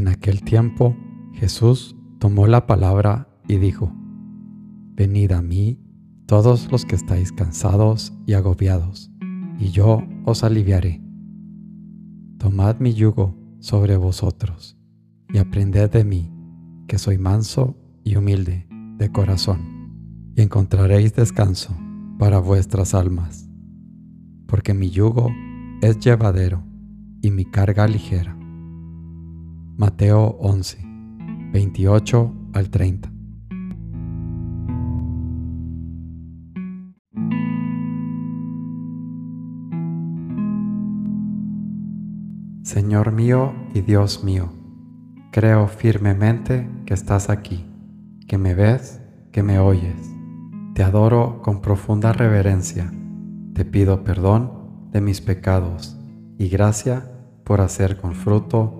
En aquel tiempo Jesús tomó la palabra y dijo, Venid a mí todos los que estáis cansados y agobiados, y yo os aliviaré. Tomad mi yugo sobre vosotros, y aprended de mí, que soy manso y humilde de corazón, y encontraréis descanso para vuestras almas, porque mi yugo es llevadero y mi carga ligera. Mateo 11, 28 al 30. Señor mío y Dios mío, creo firmemente que estás aquí, que me ves, que me oyes. Te adoro con profunda reverencia. Te pido perdón de mis pecados y gracia por hacer con fruto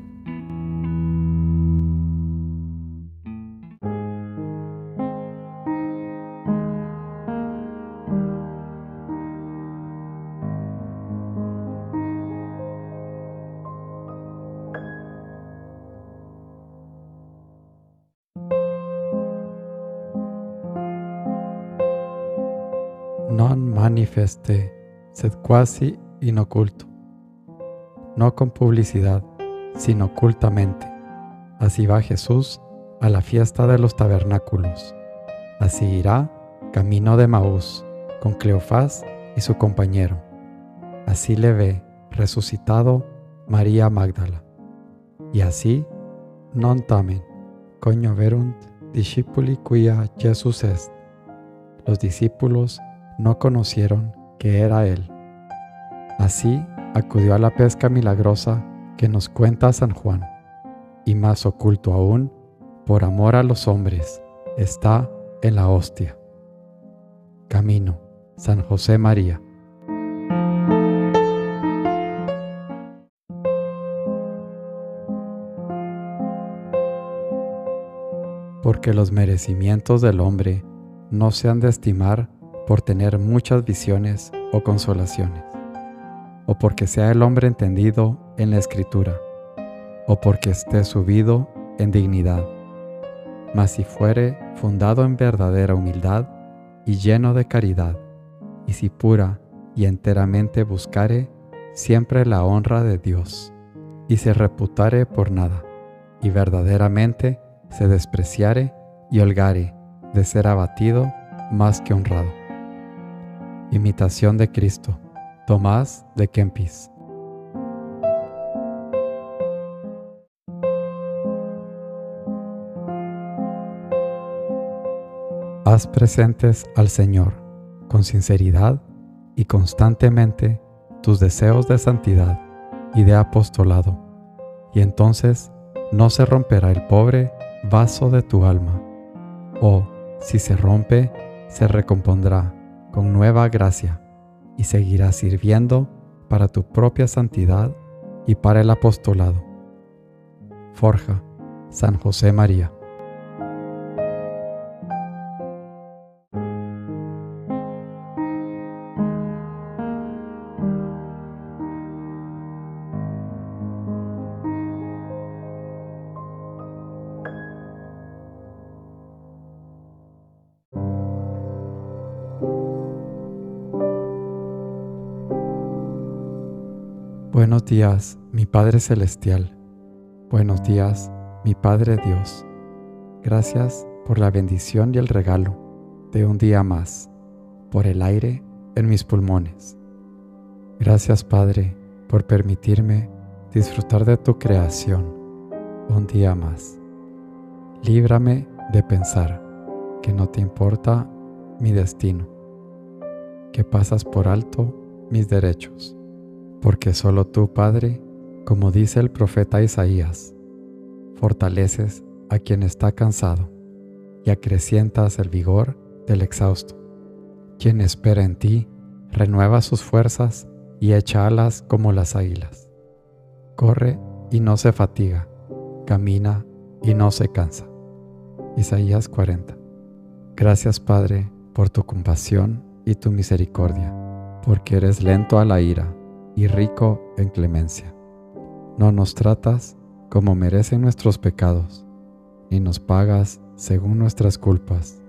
Non manifeste, sed quasi in oculto. No con publicidad, sino ocultamente. Así va Jesús a la fiesta de los tabernáculos. Así irá camino de Maús con Cleofás y su compañero. Así le ve resucitado María Magdala. Y así non tamen, coño verunt discipuli quia Jesus est. Los discípulos no conocieron que era Él. Así acudió a la pesca milagrosa que nos cuenta San Juan, y más oculto aún, por amor a los hombres, está en la hostia. Camino, San José María. Porque los merecimientos del hombre no se han de estimar por tener muchas visiones o consolaciones, o porque sea el hombre entendido en la escritura, o porque esté subido en dignidad. Mas si fuere fundado en verdadera humildad y lleno de caridad, y si pura y enteramente buscare siempre la honra de Dios, y se reputare por nada, y verdaderamente se despreciare y holgare de ser abatido más que honrado. Imitación de Cristo. Tomás de Kempis. Haz presentes al Señor con sinceridad y constantemente tus deseos de santidad y de apostolado, y entonces no se romperá el pobre vaso de tu alma, o si se rompe, se recompondrá con nueva gracia y seguirás sirviendo para tu propia santidad y para el apostolado. Forja, San José María. Buenos días, mi Padre Celestial. Buenos días, mi Padre Dios. Gracias por la bendición y el regalo de un día más, por el aire en mis pulmones. Gracias, Padre, por permitirme disfrutar de tu creación un día más. Líbrame de pensar que no te importa mi destino, que pasas por alto mis derechos porque solo tú, Padre, como dice el profeta Isaías, fortaleces a quien está cansado y acrecientas el vigor del exhausto. Quien espera en ti, renueva sus fuerzas y echa alas como las águilas. Corre y no se fatiga, camina y no se cansa. Isaías 40. Gracias Padre por tu compasión y tu misericordia, porque eres lento a la ira y rico en clemencia. No nos tratas como merecen nuestros pecados, ni nos pagas según nuestras culpas.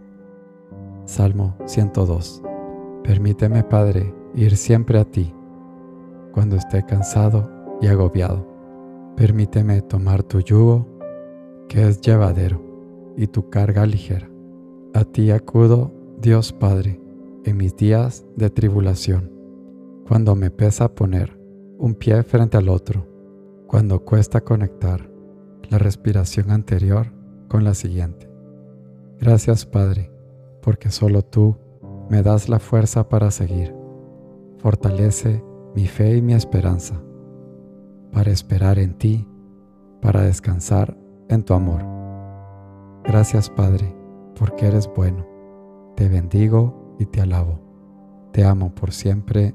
Salmo 102. Permíteme, Padre, ir siempre a ti, cuando esté cansado y agobiado. Permíteme tomar tu yugo, que es llevadero, y tu carga ligera. A ti acudo, Dios Padre, en mis días de tribulación, cuando me pesa poner un pie frente al otro, cuando cuesta conectar la respiración anterior con la siguiente. Gracias Padre, porque solo tú me das la fuerza para seguir. Fortalece mi fe y mi esperanza para esperar en ti, para descansar en tu amor. Gracias Padre, porque eres bueno. Te bendigo y te alabo. Te amo por siempre,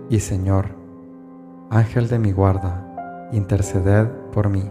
y Señor, Ángel de mi guarda, interceded por mí.